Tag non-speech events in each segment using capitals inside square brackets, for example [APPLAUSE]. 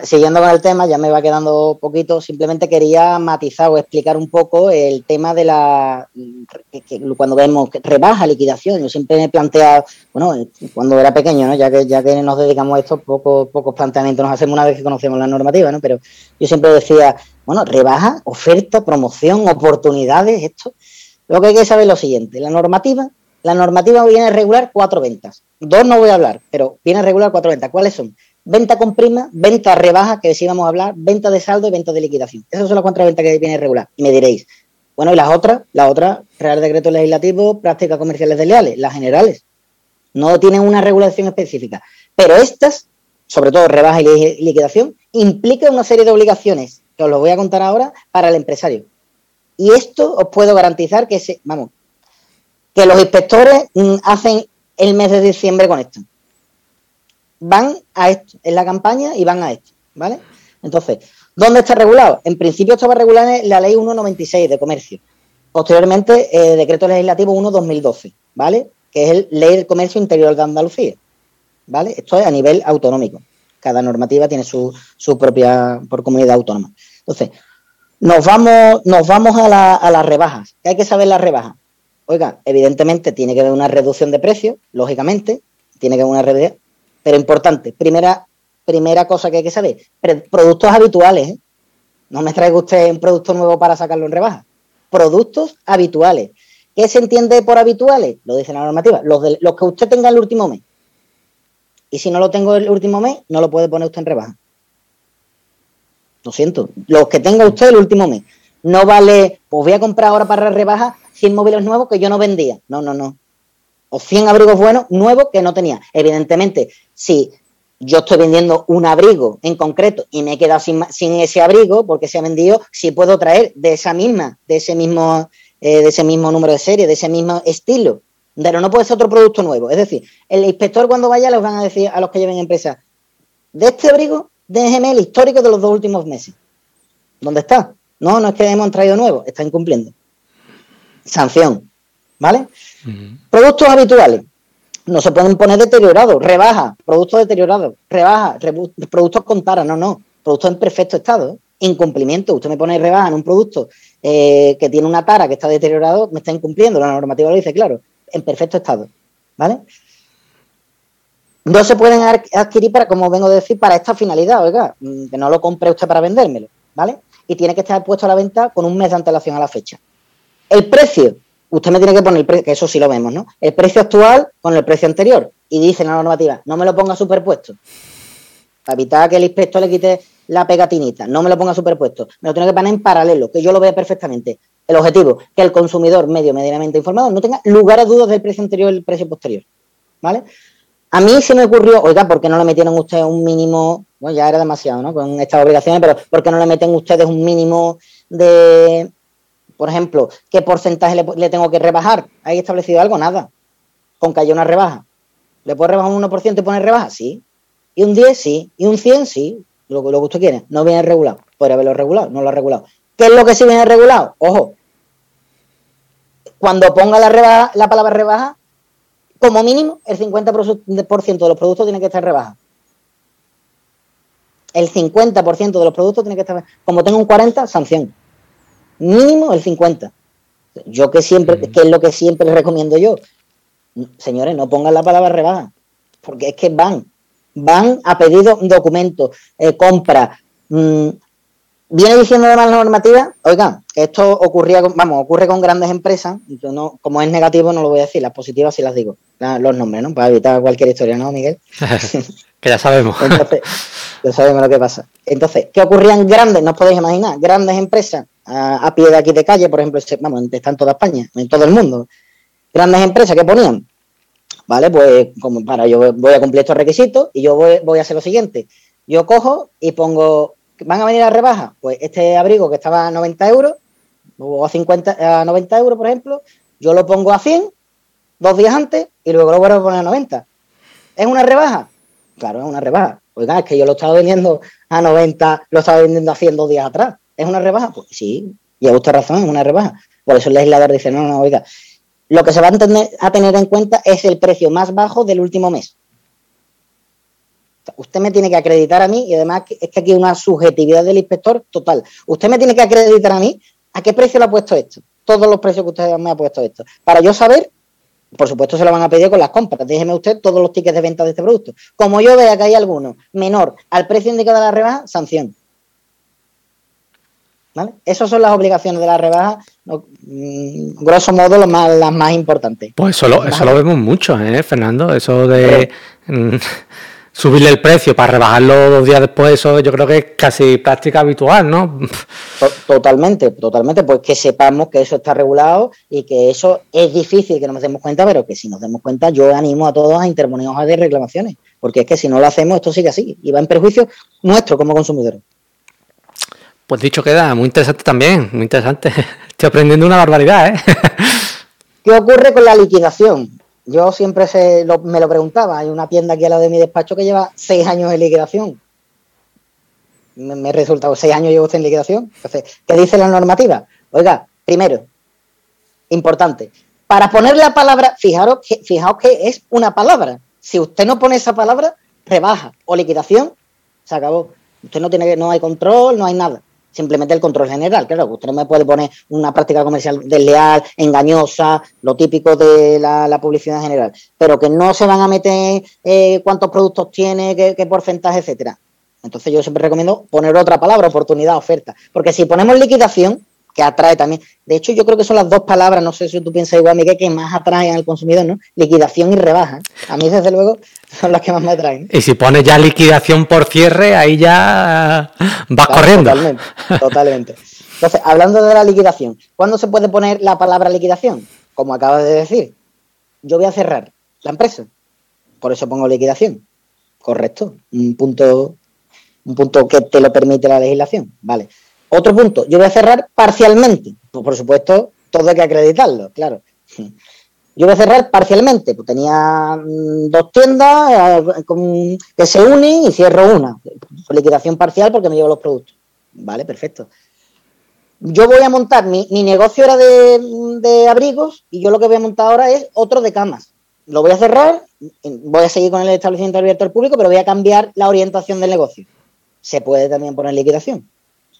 siguiendo con el tema, ya me va quedando poquito, simplemente quería matizar o explicar un poco el tema de la, cuando vemos rebaja, liquidación, yo siempre me he planteado, bueno, cuando era pequeño, ¿no? ya, que, ya que nos dedicamos a esto, pocos pocos planteamientos nos hacemos una vez que conocemos la normativa, ¿no? pero yo siempre decía, bueno, rebaja, oferta, promoción, oportunidades, esto. Lo que hay que saber es lo siguiente, la normativa, la normativa viene a regular cuatro ventas. Dos no voy a hablar, pero viene a regular cuatro ventas. ¿Cuáles son? Venta con prima, venta rebaja, que decíamos hablar, venta de saldo y venta de liquidación. Esas son las cuatro ventas que viene regular. Y me diréis, bueno, ¿y las otras? Las otras, Real Decreto Legislativo, prácticas comerciales desleales, las generales. No tienen una regulación específica. Pero estas, sobre todo rebaja y liquidación, implican una serie de obligaciones, que os lo voy a contar ahora, para el empresario. Y esto os puedo garantizar que se, vamos, que los inspectores mm, hacen el mes de diciembre con esto van a esto, en la campaña y van a esto, ¿vale? Entonces, ¿dónde está regulado? En principio estaba regulado en la ley 196 de comercio. Posteriormente, eh, decreto legislativo 1-2012, ¿vale? Que es el ley del comercio interior de Andalucía, ¿vale? Esto es a nivel autonómico. Cada normativa tiene su, propia por comunidad autónoma. Entonces, nos vamos, nos vamos a, las rebajas. ¿Qué hay que saber las rebajas? Oiga, evidentemente tiene que haber una reducción de precios, lógicamente, tiene que haber una reducción pero importante, primera, primera cosa que hay que saber, productos habituales. ¿eh? No me traiga usted un producto nuevo para sacarlo en rebaja. Productos habituales. ¿Qué se entiende por habituales? Lo dice la normativa. Los, de, los que usted tenga el último mes. Y si no lo tengo el último mes, no lo puede poner usted en rebaja. Lo siento. Los que tenga usted el último mes. No vale, pues voy a comprar ahora para rebaja 100 móviles nuevos que yo no vendía. No, no, no o 100 abrigos buenos nuevos que no tenía. Evidentemente, si yo estoy vendiendo un abrigo en concreto y me he quedado sin, ese abrigo porque se ha vendido, si puedo traer de esa misma, de ese mismo, eh, de ese mismo número de serie, de ese mismo estilo, pero no puede ser otro producto nuevo. Es decir, el inspector cuando vaya les van a decir a los que lleven empresa, de este abrigo, déjeme el histórico de los dos últimos meses. ¿Dónde está? No, no es que hemos traído nuevo, está incumpliendo. Sanción. ¿Vale? Productos habituales. No se pueden poner deteriorados, rebaja, productos deteriorados, rebaja, productos con tara, no, no, productos en perfecto estado, incumplimiento. Usted me pone rebaja en un producto eh, que tiene una tara que está deteriorado, me está incumpliendo, la normativa lo dice claro, en perfecto estado, ¿vale? No se pueden adquirir para, como vengo a decir, para esta finalidad, oiga, mm, que no lo compre usted para vendérmelo, ¿vale? Y tiene que estar puesto a la venta con un mes de antelación a la fecha. El precio, usted me tiene que poner el precio, que eso sí lo vemos, ¿no? El precio actual con el precio anterior. Y dice la normativa, no me lo ponga superpuesto. Para evitar que el inspector le quite la pegatinita, no me lo ponga superpuesto. Me lo tiene que poner en paralelo, que yo lo vea perfectamente. El objetivo, que el consumidor medio medianamente informado no tenga lugar a dudas del precio anterior y el precio posterior. ¿Vale? A mí se me ocurrió, oiga, ¿por qué no le metieron ustedes un mínimo? Bueno, ya era demasiado, ¿no? Con estas obligaciones, pero ¿por qué no le meten ustedes un mínimo de, por ejemplo, ¿qué porcentaje le, tengo que rebajar? ¿Hay establecido algo? Nada. Con que haya una rebaja. ¿Le puedo rebajar un 1% y poner rebaja? Sí. ¿Y un 10? Sí. ¿Y un 100? Sí. Lo, lo que usted quiere. No viene regulado. Podría haberlo regulado. No lo ha regulado. ¿Qué es lo que sí viene regulado? Ojo. Cuando ponga la, la palabra rebaja, como mínimo, el 50% de los productos tiene que estar rebaja. El 50% de los productos tiene que estar. Como tengo un 40%, sanción mínimo el 50. Yo que siempre, que es lo que siempre recomiendo yo. Señores, no pongan la palabra rebaja, porque es que van, van a pedir documentos, eh, compra. Mm, viene diciendo además la normativa, oiga, esto ocurría, vamos, ocurre con grandes empresas, yo no, como es negativo no lo voy a decir, las positivas sí las digo, los nombres, ¿no? Para evitar cualquier historia, ¿no, Miguel? [LAUGHS] que ya sabemos. Entonces, ya sabemos lo que pasa. Entonces, ¿qué ocurrían grandes? No os podéis imaginar, grandes empresas a, pie de aquí de calle, por ejemplo, vamos, está en toda España, en todo el mundo. Grandes empresas que ponían, ¿vale? Pues como para yo voy a cumplir estos requisitos y yo voy, a hacer lo siguiente. Yo cojo y pongo, ¿van a venir a rebaja? Pues este abrigo que estaba a 90 euros o a, 50, a 90 euros, por ejemplo, yo lo pongo a 100 dos días antes y luego lo vuelvo a poner a 90. ¿Es una rebaja? Claro, es una rebaja. Oiga, es que yo lo estaba vendiendo a 90, lo estaba vendiendo a 100 dos días atrás. ¿Es una rebaja? Pues sí, y a usted razón, es una rebaja. Por eso el legislador dice, no, no, oiga, lo que se va a tener, a tener en cuenta es el precio más bajo del último mes. Usted me tiene que acreditar a mí y además es que aquí hay una subjetividad del inspector total. Usted me tiene que acreditar a mí a qué precio le ha puesto esto. Todos los precios que usted me ha puesto esto. Para yo saber, por supuesto se lo van a pedir con las compras. Déjeme usted todos los tickets de venta de este producto. Como yo vea que hay alguno menor al precio indicado de la rebaja, sanción. ¿Vale? Esas son las obligaciones de la rebaja, mm, grosso modo, las más importantes. Pues eso lo, eso lo vemos mucho, ¿eh, Fernando? Eso de mm, [LAUGHS] subirle el precio para rebajarlo dos días después, eso yo creo que es casi práctica habitual, ¿no? Totalmente, totalmente, pues que sepamos que eso está regulado y que eso es difícil que no nos demos cuenta, pero que si nos demos cuenta, yo animo a todos a interponer hojas de reclamaciones, porque es que si no lo hacemos, esto sigue así y va en perjuicio nuestro como consumidores. Pues dicho queda, muy interesante también, muy interesante. [LAUGHS] Estoy aprendiendo una barbaridad, ¿eh? [LAUGHS] ¿Qué ocurre con la liquidación? Yo siempre me lo preguntaba. Hay una tienda aquí al lado de mi despacho que lleva seis años en liquidación. Me, he resultado seis años llevo en liquidación. Entonces, ¿qué dice la normativa? Oiga, primero, importante, para poner la palabra, fijaros que, fijaos que es una palabra. Si usted no pone esa palabra, rebaja o liquidación, se acabó. Usted no tiene no hay control, no hay nada simplemente el control general. Claro, usted no me puede poner una práctica comercial desleal, engañosa, lo típico de la, publicidad general, pero que no se van a meter eh, cuántos productos tiene, qué, qué porcentaje, etcétera. Entonces yo siempre recomiendo poner otra palabra, oportunidad, oferta, porque si ponemos liquidación, que atrae también. De hecho, yo creo que son las dos palabras, no sé si tú piensas igual, Miguel, que más atraen al consumidor, ¿no? Liquidación y rebaja. A mí, desde luego, son las que más me atraen. Y si pones ya liquidación por cierre, ahí ya vas corriendo. Totalmente, totalmente. Entonces, hablando de la liquidación, ¿cuándo se puede poner la palabra liquidación? Como acabas de decir, yo voy a cerrar la empresa, por eso pongo liquidación. Correcto, un punto, un punto que te lo permite la legislación. Vale. Otro punto, yo voy a cerrar parcialmente. Pues por supuesto, todo hay que acreditarlo, claro. Yo voy a cerrar parcialmente, pues tenía mm, dos tiendas eh, que se unen y cierro una. Liquidación parcial porque me llevo los productos. Vale, perfecto. Yo voy a montar, mi, negocio era de, de, abrigos y yo lo que voy a montar ahora es otro de camas. Lo voy a cerrar, voy a seguir con el establecimiento abierto al público, pero voy a cambiar la orientación del negocio. Se puede también poner liquidación.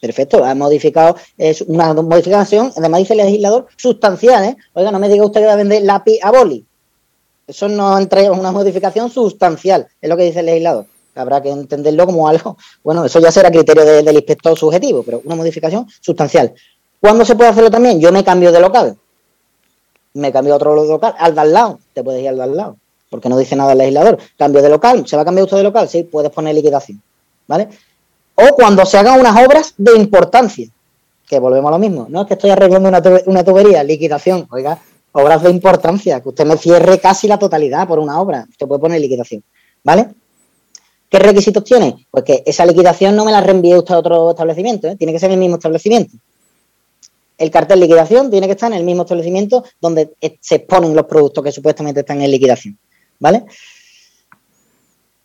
Perfecto, ha modificado, es una modificación, además dice el legislador, sustancial, ¿eh? Oiga, no me diga usted que va a vender lápiz a boli. Eso no entra una modificación sustancial, es lo que dice el legislador. Habrá que entenderlo como algo, bueno, eso ya será criterio del inspector subjetivo, pero una modificación sustancial. ¿Cuándo se puede hacerlo también? Yo me cambio de local. Me cambio a otro local, al de al lado. Te puedes ir al de al lado, porque no dice nada el legislador. Cambio de local, ¿se va a cambiar usted de local? Sí, puedes poner liquidación. ¿Vale? O cuando se hagan unas obras de importancia, que volvemos a lo mismo, no es que estoy arreglando una, tubería, liquidación, oiga, obras de importancia, que usted me cierre casi la totalidad por una obra, usted puede poner liquidación, ¿vale? ¿Qué requisitos tiene? Pues que esa liquidación no me la reenvíe usted a otro establecimiento, ¿eh? tiene que ser en el mismo establecimiento. El cartel liquidación tiene que estar en el mismo establecimiento donde se exponen los productos que supuestamente están en liquidación, ¿vale?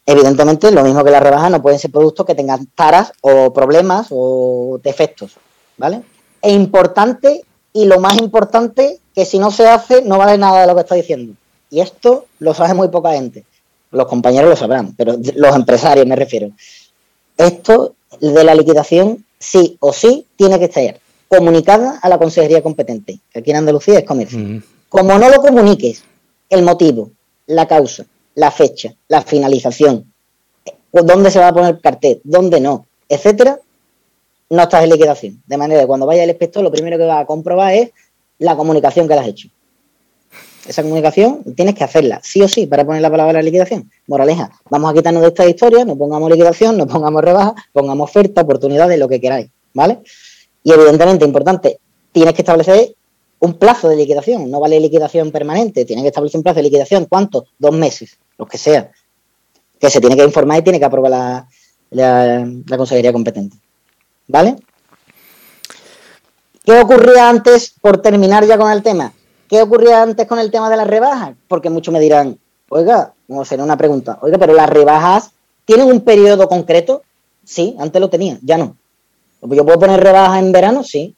Evidentemente, lo mismo que la rebaja, no pueden ser productos que tengan taras o problemas o defectos, ¿vale? Es importante y lo más importante, que si no se hace, no vale nada de lo que está diciendo. Y esto lo sabe muy poca gente. Los compañeros lo sabrán, pero los empresarios me refiero. Esto de la liquidación, sí o sí, tiene que estar comunicada a la consejería competente, que aquí en Andalucía es comercio. Como no lo comuniques, el motivo, la causa, la fecha, la finalización, dónde se va a poner el cartel, dónde no, etcétera, no estás en liquidación. De manera que cuando vaya el inspector, lo primero que va a comprobar es la comunicación que le has hecho. Esa comunicación tienes que hacerla, sí o sí, para poner la palabra liquidación. Moraleja, vamos a quitarnos de esta historia, no pongamos liquidación, no pongamos rebaja, pongamos oferta, oportunidades, lo que queráis, ¿vale? Y evidentemente, importante, tienes que establecer un plazo de liquidación, no vale liquidación permanente, tiene que establecer un plazo de liquidación, ¿cuánto? Dos meses, lo que sea, que se tiene que informar y tiene que aprobar la, la, consejería competente. ¿Vale? ¿Qué ocurría antes, por terminar ya con el tema? ¿Qué ocurría antes con el tema de las rebajas? Porque muchos me dirán, oiga, no será una pregunta, oiga, pero las rebajas tienen un periodo concreto. Sí, antes lo tenía, ya no. ¿Yo puedo poner rebajas en verano? Sí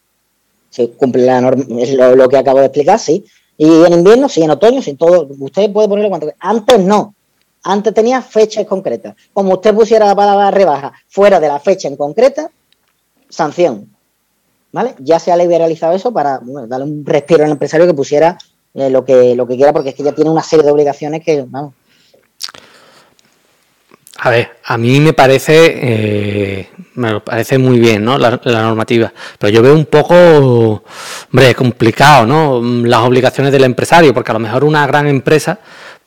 se cumple la norma, es lo, que acabo de explicar, sí. Y en invierno, sí, en otoño, sí, todo. Usted puede ponerlo cuanto. Antes no. Antes tenía fechas concretas. Como usted pusiera la palabra rebaja fuera de la fecha en concreta, sanción. ¿Vale? Ya se ha liberalizado eso para darle un respiro al empresario que pusiera eh, lo, que, lo que quiera, porque es que ya tiene una serie de obligaciones que, vamos. A ver, a mí me parece, eh, me parece muy bien, ¿no? La, normativa, pero yo veo un poco, hombre, complicado, ¿no? Las obligaciones del empresario, porque a lo mejor una gran empresa,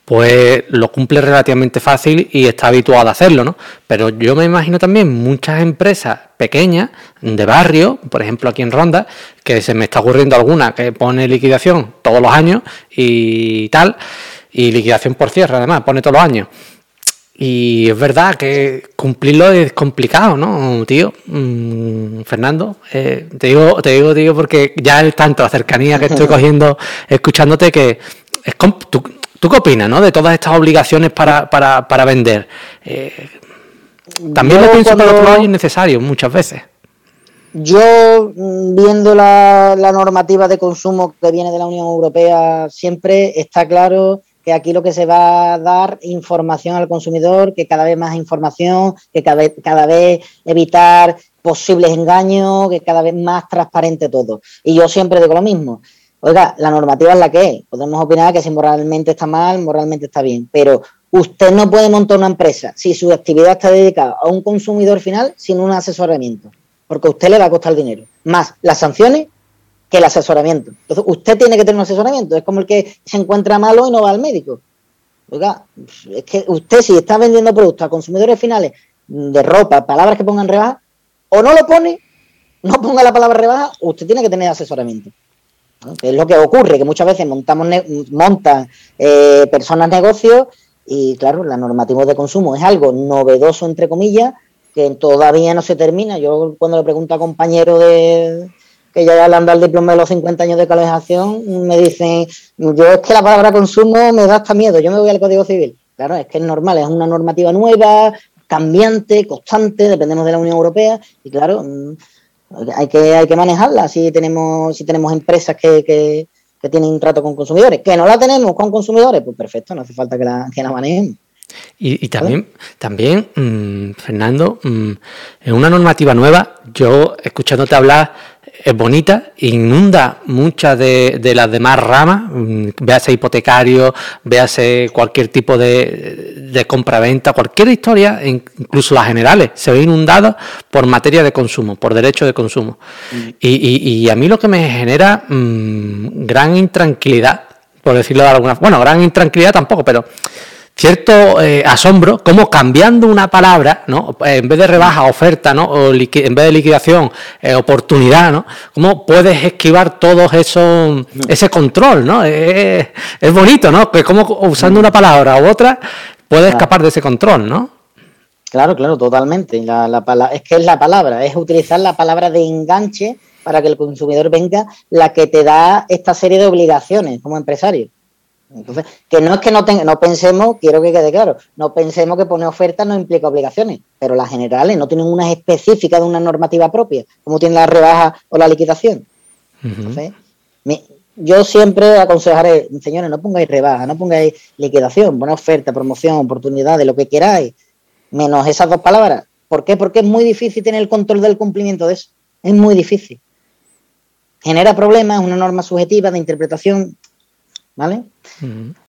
pues lo cumple relativamente fácil y está habituado a hacerlo, ¿no? Pero yo me imagino también muchas empresas pequeñas de barrio, por ejemplo aquí en Ronda, que se me está ocurriendo alguna que pone liquidación todos los años y tal, y liquidación por cierre además, pone todos los años. Y es verdad que cumplirlo es complicado, ¿no, tío? Mm, Fernando, eh, te digo, te digo, tío, porque ya es tanto la cercanía que estoy [LAUGHS] cogiendo escuchándote que es ¿tú, ¿tú, qué opinas, no? De todas estas obligaciones para, para, para vender. Eh, también lo pienso que por otro lado es necesario muchas veces. Yo, mm, viendo la, normativa de consumo que viene de la Unión Europea, siempre está claro aquí lo que se va a dar información al consumidor, que cada vez más información, que cada vez, cada vez evitar posibles engaños, que cada vez más transparente todo. Y yo siempre digo lo mismo. Oiga, la normativa es la que es. Podemos opinar que si moralmente está mal, moralmente está bien, pero Usted no puede montar una empresa si su actividad está dedicada a un consumidor final sin un asesoramiento, porque a usted le va a costar dinero, más las sanciones que el asesoramiento. Entonces, usted tiene que tener un asesoramiento, es como el que se encuentra malo y no va al médico. Oiga, es que usted si está vendiendo productos a consumidores finales de ropa, palabras que pongan rebaja, o no lo pone, no ponga la palabra rebaja, usted tiene que tener asesoramiento. Es lo que ocurre, que muchas veces montamos montan eh, personas negocios y claro, la normativa de consumo es algo novedoso, entre comillas, que todavía no se termina. Yo cuando le pregunto a compañeros de que ya el diploma de los 50 años de calefacción, me dicen, yo es que la palabra consumo me da hasta miedo, yo me voy al Código Civil. Claro, es que es normal, es una normativa nueva, cambiante, constante, dependemos de la Unión Europea y claro, mm, hay que, hay que manejarla si tenemos, si tenemos empresas que que tienen un trato con consumidores. Que no la tenemos con consumidores, pues perfecto, no hace falta que la, que la manejemos. Y, también, también mm, Fernando, mm, en una normativa nueva, yo escuchándote hablar, es bonita, inunda muchas de, las demás ramas, mm, véase hipotecario, véase cualquier tipo de, de compra-venta, cualquier historia, incluso las generales, se ve inundada por materia de consumo, por derecho de consumo. Y, a mí lo que me genera gran intranquilidad, por decirlo de alguna forma, bueno, gran intranquilidad tampoco, pero cierto eh, asombro, como cambiando una palabra, ¿no? En vez de rebaja, oferta, ¿no? O en vez de liquidación, eh, oportunidad, ¿no? ¿Cómo puedes esquivar todo eso, ese control, ¿no? Es, bonito, ¿no? Que como usando una palabra u otra puedes escapar de ese control, ¿no? Claro, claro, totalmente. La, es que es la palabra, es utilizar la palabra de enganche para que el consumidor venga la que te da esta serie de obligaciones como empresario. Entonces, que no es que no, tenga, no pensemos, quiero que quede claro, no pensemos que poner ofertas no implica obligaciones, pero las generales no tienen una específica de una normativa propia, como tiene la rebaja o la liquidación. Entonces, yo siempre aconsejaré, señores, no pongáis rebaja, no pongáis liquidación, buena oferta, promoción, oportunidades, lo que queráis, menos esas dos palabras. ¿Por qué? Porque es muy difícil tener el control del cumplimiento de eso. Es muy difícil. Genera problemas, una norma subjetiva de interpretación ¿vale?